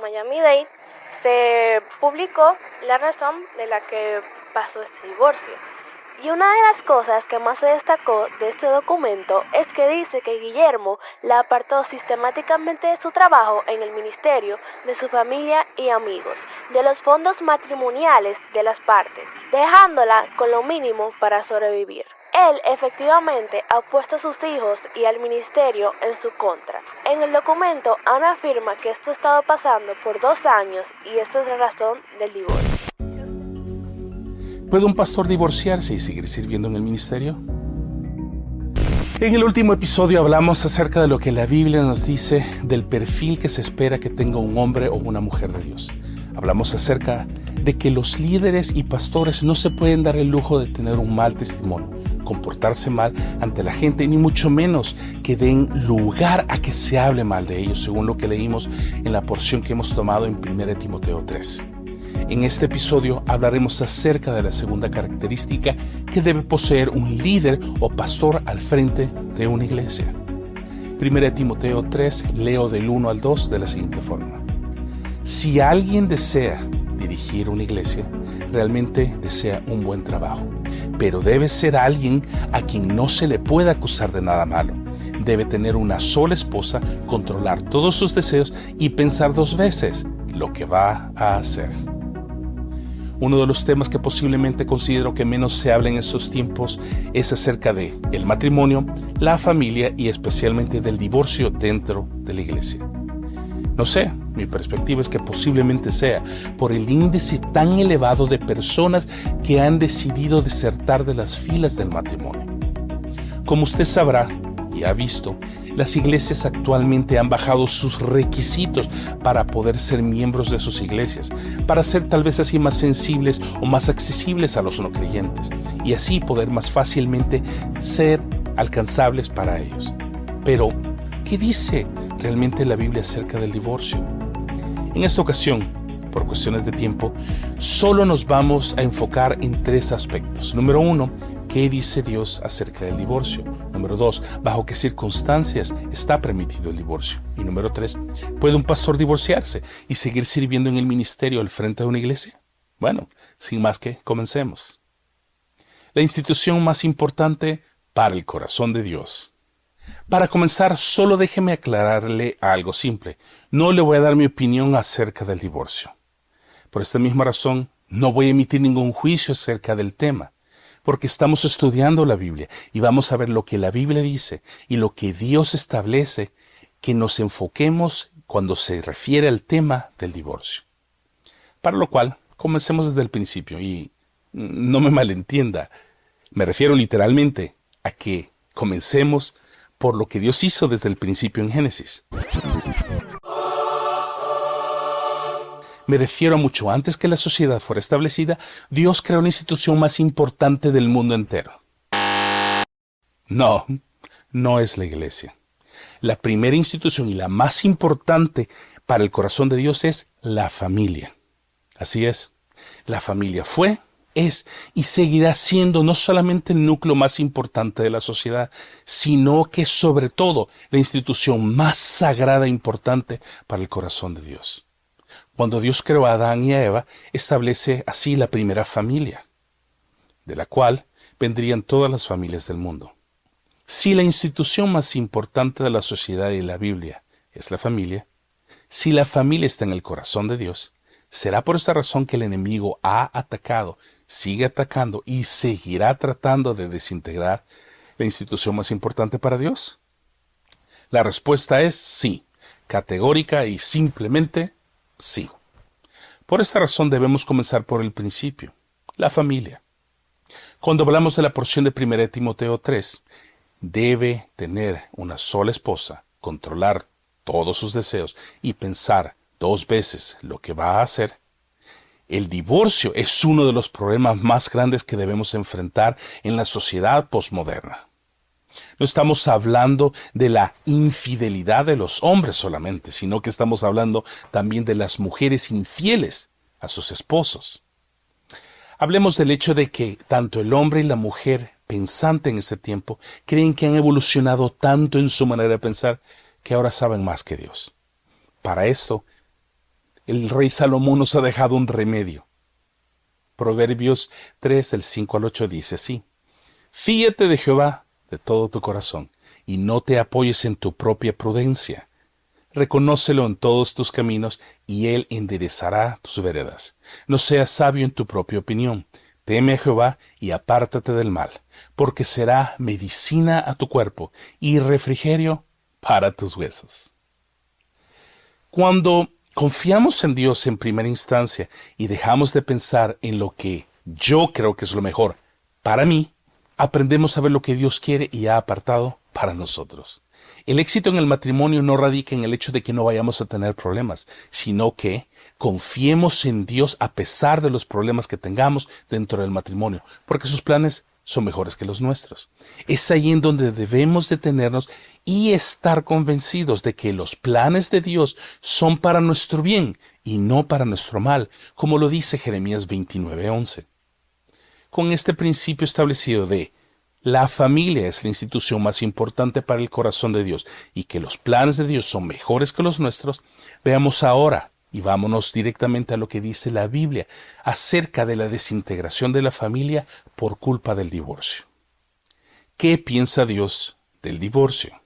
Miami-Dade se publicó la razón de la que pasó este divorcio. Y una de las cosas que más se destacó de este documento es que dice que Guillermo la apartó sistemáticamente de su trabajo en el ministerio, de su familia y amigos, de los fondos matrimoniales de las partes, dejándola con lo mínimo para sobrevivir. Él efectivamente ha puesto a sus hijos y al ministerio en su contra. En el documento, Ana afirma que esto ha estado pasando por dos años y esta es la razón del divorcio. ¿Puede un pastor divorciarse y seguir sirviendo en el ministerio? En el último episodio hablamos acerca de lo que la Biblia nos dice del perfil que se espera que tenga un hombre o una mujer de Dios. Hablamos acerca de que los líderes y pastores no se pueden dar el lujo de tener un mal testimonio, comportarse mal ante la gente, ni mucho menos que den lugar a que se hable mal de ellos, según lo que leímos en la porción que hemos tomado en 1 Timoteo 3. En este episodio hablaremos acerca de la segunda característica que debe poseer un líder o pastor al frente de una iglesia. 1 Timoteo 3 leo del 1 al 2 de la siguiente forma. Si alguien desea dirigir una iglesia, realmente desea un buen trabajo, pero debe ser alguien a quien no se le pueda acusar de nada malo. Debe tener una sola esposa, controlar todos sus deseos y pensar dos veces lo que va a hacer. Uno de los temas que posiblemente considero que menos se habla en estos tiempos es acerca de el matrimonio, la familia y especialmente del divorcio dentro de la iglesia. No sé, mi perspectiva es que posiblemente sea por el índice tan elevado de personas que han decidido desertar de las filas del matrimonio. Como usted sabrá y ha visto, las iglesias actualmente han bajado sus requisitos para poder ser miembros de sus iglesias, para ser tal vez así más sensibles o más accesibles a los no creyentes y así poder más fácilmente ser alcanzables para ellos. Pero, ¿qué dice realmente la Biblia acerca del divorcio? En esta ocasión, por cuestiones de tiempo, solo nos vamos a enfocar en tres aspectos. Número uno, ¿qué dice Dios acerca del divorcio? Número dos, ¿bajo qué circunstancias está permitido el divorcio? Y número tres, ¿puede un pastor divorciarse y seguir sirviendo en el ministerio al frente de una iglesia? Bueno, sin más que comencemos. La institución más importante para el corazón de Dios. Para comenzar, solo déjeme aclararle algo simple. No le voy a dar mi opinión acerca del divorcio. Por esta misma razón, no voy a emitir ningún juicio acerca del tema porque estamos estudiando la Biblia y vamos a ver lo que la Biblia dice y lo que Dios establece que nos enfoquemos cuando se refiere al tema del divorcio. Para lo cual, comencemos desde el principio y no me malentienda, me refiero literalmente a que comencemos por lo que Dios hizo desde el principio en Génesis. Me refiero a mucho antes que la sociedad fuera establecida, Dios creó la institución más importante del mundo entero. No, no es la iglesia. La primera institución y la más importante para el corazón de Dios es la familia. Así es, la familia fue, es y seguirá siendo no solamente el núcleo más importante de la sociedad, sino que sobre todo la institución más sagrada e importante para el corazón de Dios. Cuando Dios creó a Adán y a Eva, establece así la primera familia, de la cual vendrían todas las familias del mundo. Si la institución más importante de la sociedad y la Biblia es la familia, si la familia está en el corazón de Dios, será por esa razón que el enemigo ha atacado, sigue atacando y seguirá tratando de desintegrar la institución más importante para Dios. La respuesta es sí, categórica y simplemente Sí. Por esta razón debemos comenzar por el principio, la familia. Cuando hablamos de la porción de 1 Timoteo 3, debe tener una sola esposa, controlar todos sus deseos y pensar dos veces lo que va a hacer. El divorcio es uno de los problemas más grandes que debemos enfrentar en la sociedad posmoderna. No estamos hablando de la infidelidad de los hombres solamente, sino que estamos hablando también de las mujeres infieles a sus esposos. Hablemos del hecho de que tanto el hombre y la mujer pensante en este tiempo creen que han evolucionado tanto en su manera de pensar que ahora saben más que Dios. Para esto, el rey Salomón nos ha dejado un remedio. Proverbios 3 del 5 al 8 dice así, Fíate de Jehová de todo tu corazón, y no te apoyes en tu propia prudencia. Reconócelo en todos tus caminos, y él enderezará tus veredas. No seas sabio en tu propia opinión. Teme a Jehová y apártate del mal, porque será medicina a tu cuerpo y refrigerio para tus huesos. Cuando confiamos en Dios en primera instancia y dejamos de pensar en lo que yo creo que es lo mejor para mí, aprendemos a ver lo que Dios quiere y ha apartado para nosotros. El éxito en el matrimonio no radica en el hecho de que no vayamos a tener problemas, sino que confiemos en Dios a pesar de los problemas que tengamos dentro del matrimonio, porque sus planes son mejores que los nuestros. Es ahí en donde debemos detenernos y estar convencidos de que los planes de Dios son para nuestro bien y no para nuestro mal, como lo dice Jeremías 29:11. Con este principio establecido de la familia es la institución más importante para el corazón de Dios y que los planes de Dios son mejores que los nuestros, veamos ahora y vámonos directamente a lo que dice la Biblia acerca de la desintegración de la familia por culpa del divorcio. ¿Qué piensa Dios del divorcio?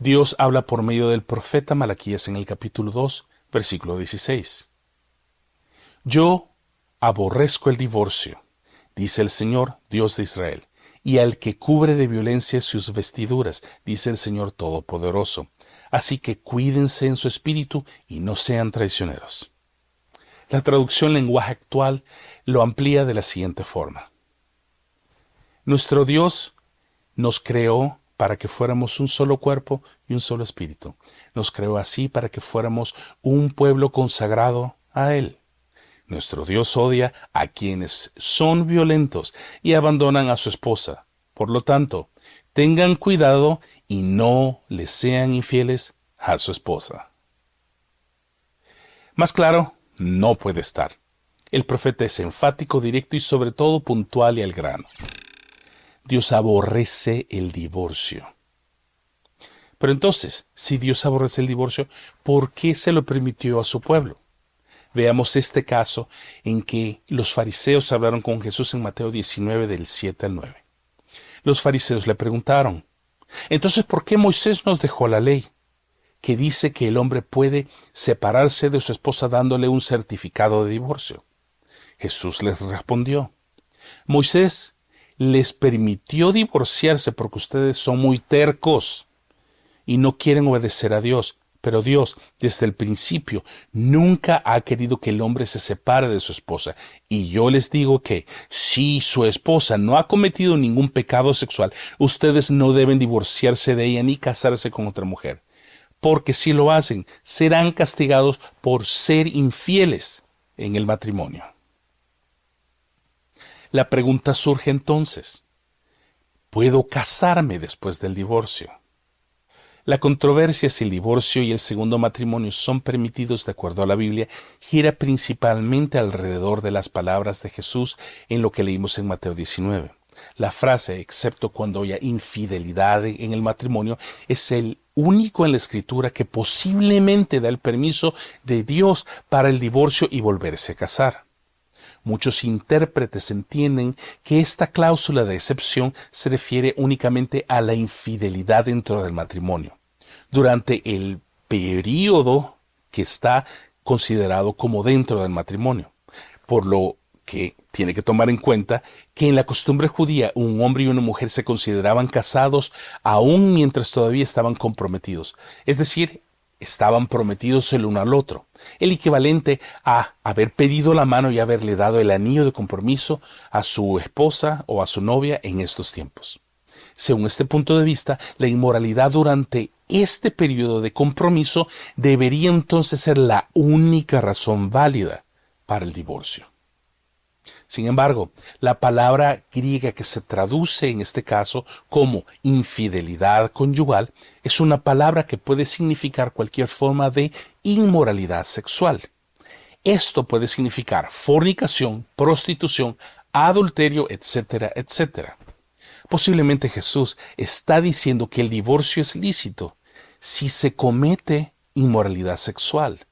Dios habla por medio del profeta Malaquías en el capítulo 2, versículo 16. Yo aborrezco el divorcio, dice el Señor, Dios de Israel, y al que cubre de violencia sus vestiduras, dice el Señor Todopoderoso. Así que cuídense en su espíritu y no sean traicioneros. La traducción lenguaje actual lo amplía de la siguiente forma. Nuestro Dios nos creó para que fuéramos un solo cuerpo y un solo espíritu. Nos creó así para que fuéramos un pueblo consagrado a Él. Nuestro Dios odia a quienes son violentos y abandonan a su esposa. Por lo tanto, tengan cuidado y no les sean infieles a su esposa. Más claro, no puede estar. El profeta es enfático, directo y sobre todo puntual y al grano. Dios aborrece el divorcio. Pero entonces, si Dios aborrece el divorcio, ¿por qué se lo permitió a su pueblo? Veamos este caso en que los fariseos hablaron con Jesús en Mateo 19 del 7 al 9. Los fariseos le preguntaron, entonces, ¿por qué Moisés nos dejó la ley? que dice que el hombre puede separarse de su esposa dándole un certificado de divorcio. Jesús les respondió, Moisés les permitió divorciarse porque ustedes son muy tercos y no quieren obedecer a Dios. Pero Dios, desde el principio, nunca ha querido que el hombre se separe de su esposa. Y yo les digo que si su esposa no ha cometido ningún pecado sexual, ustedes no deben divorciarse de ella ni casarse con otra mujer. Porque si lo hacen, serán castigados por ser infieles en el matrimonio. La pregunta surge entonces, ¿puedo casarme después del divorcio? La controversia si el divorcio y el segundo matrimonio son permitidos de acuerdo a la Biblia gira principalmente alrededor de las palabras de Jesús en lo que leímos en Mateo 19. La frase, excepto cuando haya infidelidad en el matrimonio, es el único en la escritura que posiblemente da el permiso de Dios para el divorcio y volverse a casar. Muchos intérpretes entienden que esta cláusula de excepción se refiere únicamente a la infidelidad dentro del matrimonio, durante el período que está considerado como dentro del matrimonio, por lo que tiene que tomar en cuenta que en la costumbre judía un hombre y una mujer se consideraban casados aún mientras todavía estaban comprometidos, es decir, estaban prometidos el uno al otro, el equivalente a haber pedido la mano y haberle dado el anillo de compromiso a su esposa o a su novia en estos tiempos. Según este punto de vista, la inmoralidad durante este periodo de compromiso debería entonces ser la única razón válida para el divorcio. Sin embargo, la palabra griega que se traduce en este caso como infidelidad conyugal es una palabra que puede significar cualquier forma de inmoralidad sexual. Esto puede significar fornicación, prostitución, adulterio, etcétera, etcétera. Posiblemente Jesús está diciendo que el divorcio es lícito si se comete inmoralidad sexual.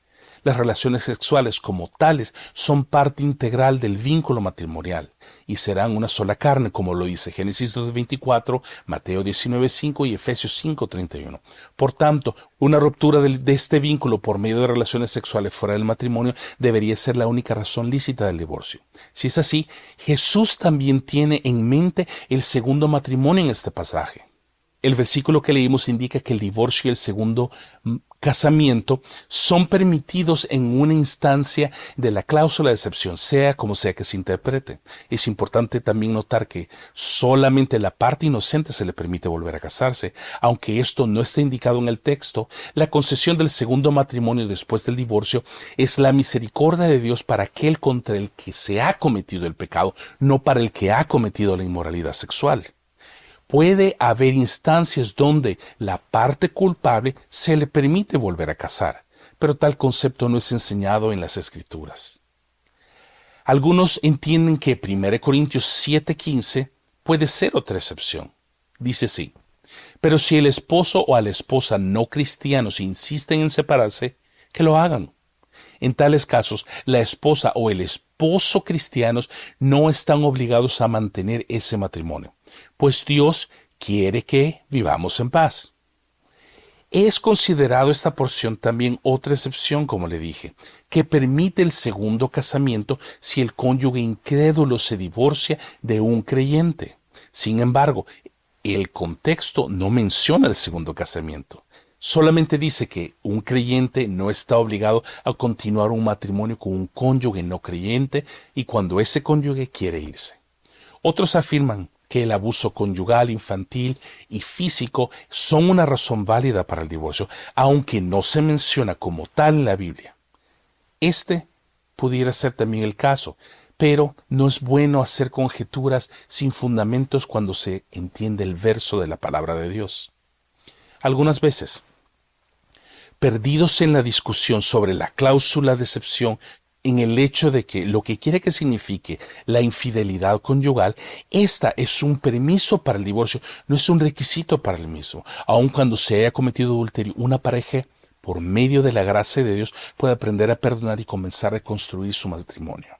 Las relaciones sexuales como tales son parte integral del vínculo matrimonial y serán una sola carne, como lo dice Génesis 2.24, Mateo 19.5 y Efesios 5.31. Por tanto, una ruptura de, este vínculo por medio de relaciones sexuales fuera del matrimonio debería ser la única razón lícita del divorcio. Si es así, Jesús también tiene en mente el segundo matrimonio en este pasaje. El versículo que leímos indica que el divorcio y el segundo casamiento son permitidos en una instancia de la cláusula de excepción, sea como sea que se interprete. Es importante también notar que solamente la parte inocente se le permite volver a casarse. Aunque esto no esté indicado en el texto, la concesión del segundo matrimonio después del divorcio es la misericordia de Dios para aquel contra el que se ha cometido el pecado, no para el que ha cometido la inmoralidad sexual puede haber instancias donde la parte culpable se le permite volver a casar, pero tal concepto no es enseñado en las escrituras. Algunos entienden que 1 Corintios 7:15 puede ser otra excepción. Dice así, pero si el esposo o a la esposa no cristianos insisten en separarse, que lo hagan. En tales casos, la esposa o el esposo cristianos no están obligados a mantener ese matrimonio pues Dios quiere que vivamos en paz. Es considerado esta porción también otra excepción, como le dije, que permite el segundo casamiento si el cónyuge incrédulo se divorcia de un creyente. Sin embargo, el contexto no menciona el segundo casamiento. Solamente dice que un creyente no está obligado a continuar un matrimonio con un cónyuge no creyente y cuando ese cónyuge quiere irse. Otros afirman que el abuso conyugal, infantil y físico son una razón válida para el divorcio, aunque no se menciona como tal en la Biblia. Este pudiera ser también el caso, pero no es bueno hacer conjeturas sin fundamentos cuando se entiende el verso de la palabra de Dios. Algunas veces, perdidos en la discusión sobre la cláusula de excepción en el hecho de que lo que quiere que signifique la infidelidad conyugal, esta es un permiso para el divorcio, no es un requisito para el mismo. Aun cuando se haya cometido adulterio, una pareja, por medio de la gracia de Dios, puede aprender a perdonar y comenzar a reconstruir su matrimonio.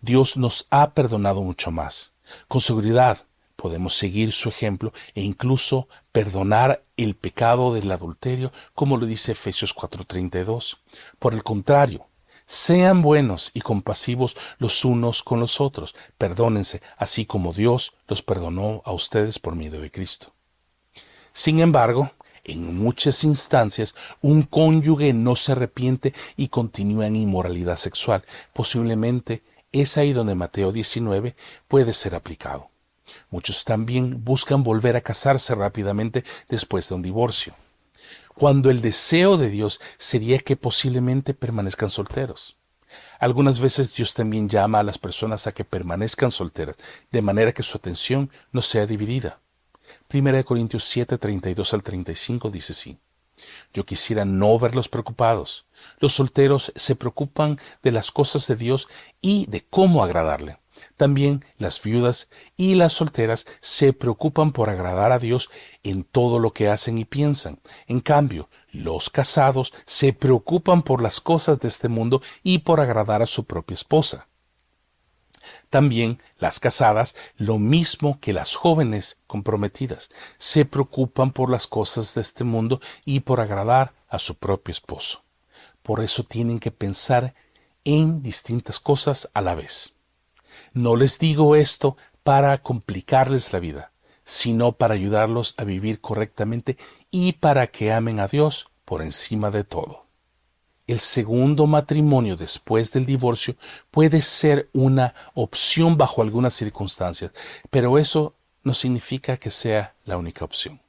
Dios nos ha perdonado mucho más. Con seguridad podemos seguir su ejemplo e incluso perdonar el pecado del adulterio, como lo dice Efesios 4:32. Por el contrario, sean buenos y compasivos los unos con los otros. Perdónense, así como Dios los perdonó a ustedes por medio de Cristo. Sin embargo, en muchas instancias, un cónyuge no se arrepiente y continúa en inmoralidad sexual. Posiblemente es ahí donde Mateo 19 puede ser aplicado. Muchos también buscan volver a casarse rápidamente después de un divorcio cuando el deseo de Dios sería que posiblemente permanezcan solteros. Algunas veces Dios también llama a las personas a que permanezcan solteras, de manera que su atención no sea dividida. 1 Corintios 7, 32 al 35 dice así. Yo quisiera no verlos preocupados. Los solteros se preocupan de las cosas de Dios y de cómo agradarle. También las viudas y las solteras se preocupan por agradar a Dios en todo lo que hacen y piensan. En cambio, los casados se preocupan por las cosas de este mundo y por agradar a su propia esposa. También las casadas, lo mismo que las jóvenes comprometidas, se preocupan por las cosas de este mundo y por agradar a su propio esposo. Por eso tienen que pensar en distintas cosas a la vez. No les digo esto para complicarles la vida, sino para ayudarlos a vivir correctamente y para que amen a Dios por encima de todo. El segundo matrimonio después del divorcio puede ser una opción bajo algunas circunstancias, pero eso no significa que sea la única opción.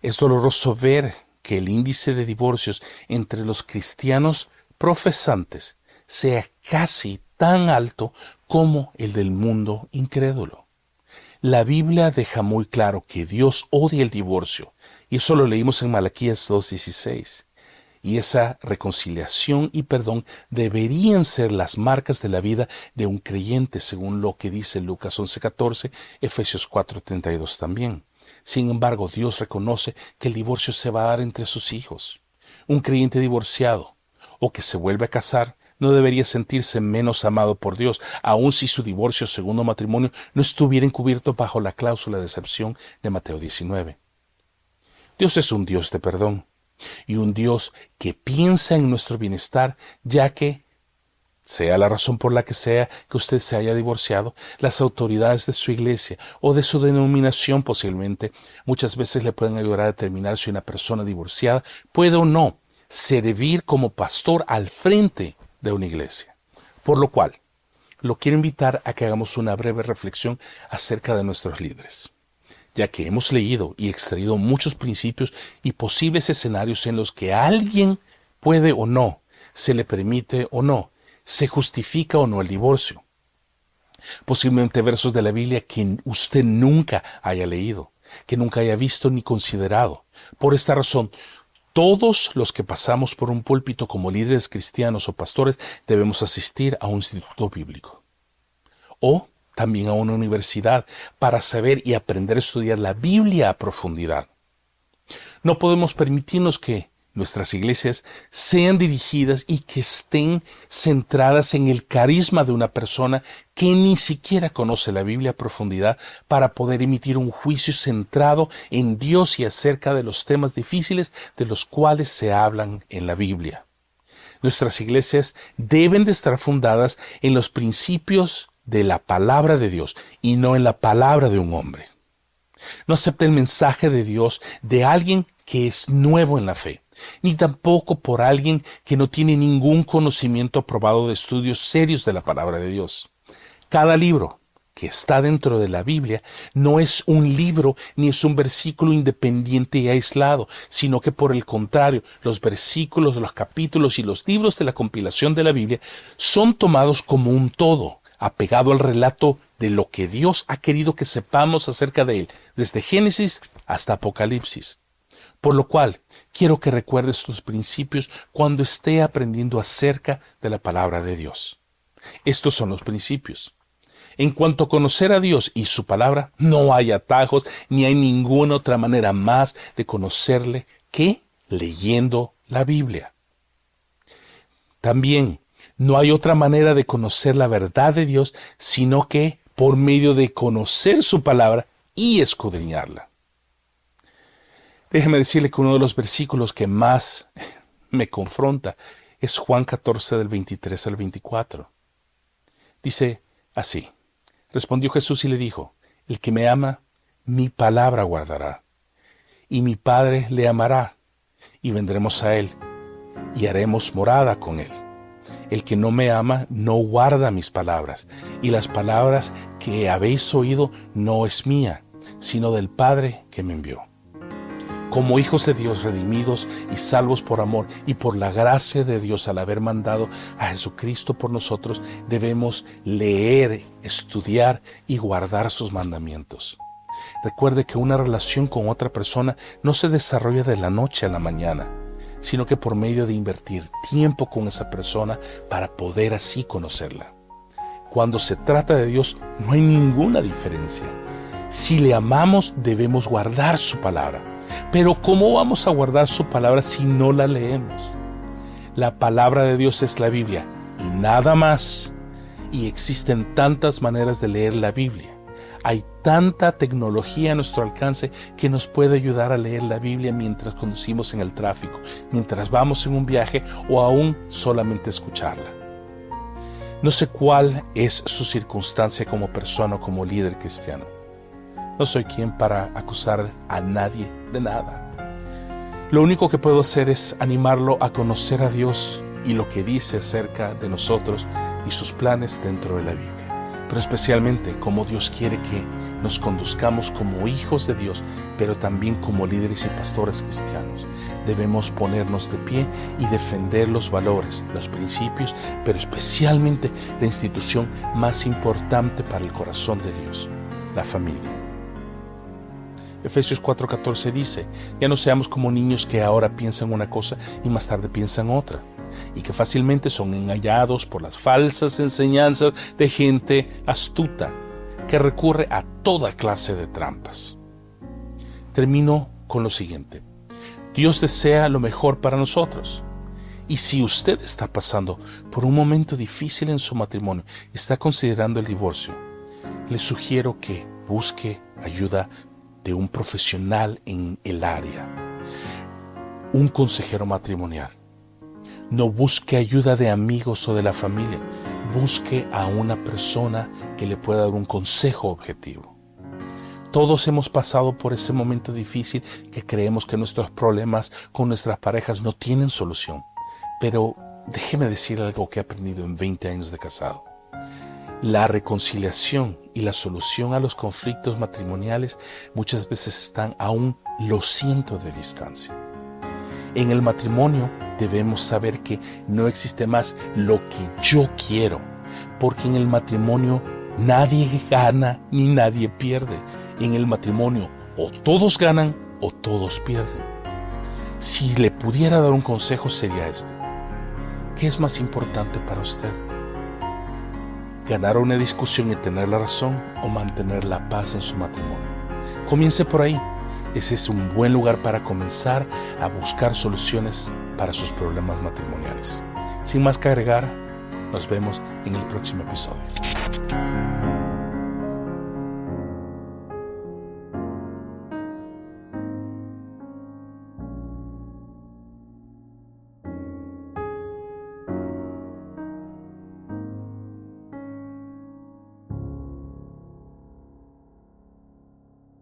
Es doloroso ver que el índice de divorcios entre los cristianos profesantes sea casi tan alto como el del mundo incrédulo. La Biblia deja muy claro que Dios odia el divorcio, y eso lo leímos en Malaquías 2.16. Y esa reconciliación y perdón deberían ser las marcas de la vida de un creyente, según lo que dice Lucas 11.14, Efesios 4.32 también. Sin embargo, Dios reconoce que el divorcio se va a dar entre sus hijos. Un creyente divorciado o que se vuelve a casar no debería sentirse menos amado por Dios, aun si su divorcio o segundo matrimonio no estuviera encubierto bajo la cláusula de excepción de Mateo 19. Dios es un Dios de perdón y un Dios que piensa en nuestro bienestar, ya que, sea la razón por la que sea que usted se haya divorciado, las autoridades de su iglesia o de su denominación posiblemente muchas veces le pueden ayudar a determinar si una persona divorciada puede o no servir como pastor al frente de una iglesia. Por lo cual, lo quiero invitar a que hagamos una breve reflexión acerca de nuestros líderes, ya que hemos leído y extraído muchos principios y posibles escenarios en los que alguien puede o no, se le permite o no, se justifica o no el divorcio. Posiblemente versos de la Biblia que usted nunca haya leído, que nunca haya visto ni considerado. Por esta razón, todos los que pasamos por un púlpito como líderes cristianos o pastores debemos asistir a un instituto bíblico. O también a una universidad para saber y aprender a estudiar la Biblia a profundidad. No podemos permitirnos que nuestras iglesias sean dirigidas y que estén centradas en el carisma de una persona que ni siquiera conoce la Biblia a profundidad para poder emitir un juicio centrado en Dios y acerca de los temas difíciles de los cuales se hablan en la Biblia. Nuestras iglesias deben de estar fundadas en los principios de la palabra de Dios y no en la palabra de un hombre. No acepte el mensaje de Dios de alguien que es nuevo en la fe ni tampoco por alguien que no tiene ningún conocimiento aprobado de estudios serios de la palabra de Dios. Cada libro que está dentro de la Biblia no es un libro ni es un versículo independiente y aislado, sino que por el contrario, los versículos, los capítulos y los libros de la compilación de la Biblia son tomados como un todo, apegado al relato de lo que Dios ha querido que sepamos acerca de él, desde Génesis hasta Apocalipsis. Por lo cual, quiero que recuerdes tus principios cuando esté aprendiendo acerca de la palabra de Dios. Estos son los principios. En cuanto a conocer a Dios y su palabra, no hay atajos ni hay ninguna otra manera más de conocerle que leyendo la Biblia. También no hay otra manera de conocer la verdad de Dios sino que por medio de conocer su palabra y escudriñarla. Déjeme decirle que uno de los versículos que más me confronta es Juan 14 del 23 al 24. Dice así, respondió Jesús y le dijo, el que me ama, mi palabra guardará, y mi Padre le amará, y vendremos a él, y haremos morada con él. El que no me ama no guarda mis palabras, y las palabras que habéis oído no es mía, sino del Padre que me envió como hijos de Dios redimidos y salvos por amor y por la gracia de Dios al haber mandado a Jesucristo por nosotros, debemos leer, estudiar y guardar sus mandamientos. Recuerde que una relación con otra persona no se desarrolla de la noche a la mañana, sino que por medio de invertir tiempo con esa persona para poder así conocerla. Cuando se trata de Dios no hay ninguna diferencia. Si le amamos debemos guardar su palabra pero ¿cómo vamos a guardar su palabra si no la leemos? La palabra de Dios es la Biblia y nada más. Y existen tantas maneras de leer la Biblia. Hay tanta tecnología a nuestro alcance que nos puede ayudar a leer la Biblia mientras conducimos en el tráfico, mientras vamos en un viaje o aún solamente escucharla. No sé cuál es su circunstancia como persona o como líder cristiano. No soy quien para acusar a nadie de nada. Lo único que puedo hacer es animarlo a conocer a Dios y lo que dice acerca de nosotros y sus planes dentro de la Biblia. Pero especialmente cómo Dios quiere que nos conduzcamos como hijos de Dios, pero también como líderes y pastores cristianos. Debemos ponernos de pie y defender los valores, los principios, pero especialmente la institución más importante para el corazón de Dios, la familia. Efesios 4:14 dice, ya no seamos como niños que ahora piensan una cosa y más tarde piensan otra, y que fácilmente son engañados por las falsas enseñanzas de gente astuta que recurre a toda clase de trampas. Termino con lo siguiente. Dios desea lo mejor para nosotros Y si usted está pasando por un momento difícil en su matrimonio está considerando el divorcio, le sugiero que busque ayuda de un profesional en el área, un consejero matrimonial. No busque ayuda de amigos o de la familia, busque a una persona que le pueda dar un consejo objetivo. Todos hemos pasado por ese momento difícil que creemos que nuestros problemas con nuestras parejas no tienen solución. Pero déjeme decir algo que he aprendido en 20 años de casado. La reconciliación y la solución a los conflictos matrimoniales muchas veces están a un lo siento de distancia. En el matrimonio debemos saber que no existe más lo que yo quiero, porque en el matrimonio nadie gana ni nadie pierde. En el matrimonio o todos ganan o todos pierden. Si le pudiera dar un consejo sería este. ¿Qué es más importante para usted? ¿Ganar una discusión y tener la razón o mantener la paz en su matrimonio? Comience por ahí. Ese es un buen lugar para comenzar a buscar soluciones para sus problemas matrimoniales. Sin más que agregar, nos vemos en el próximo episodio.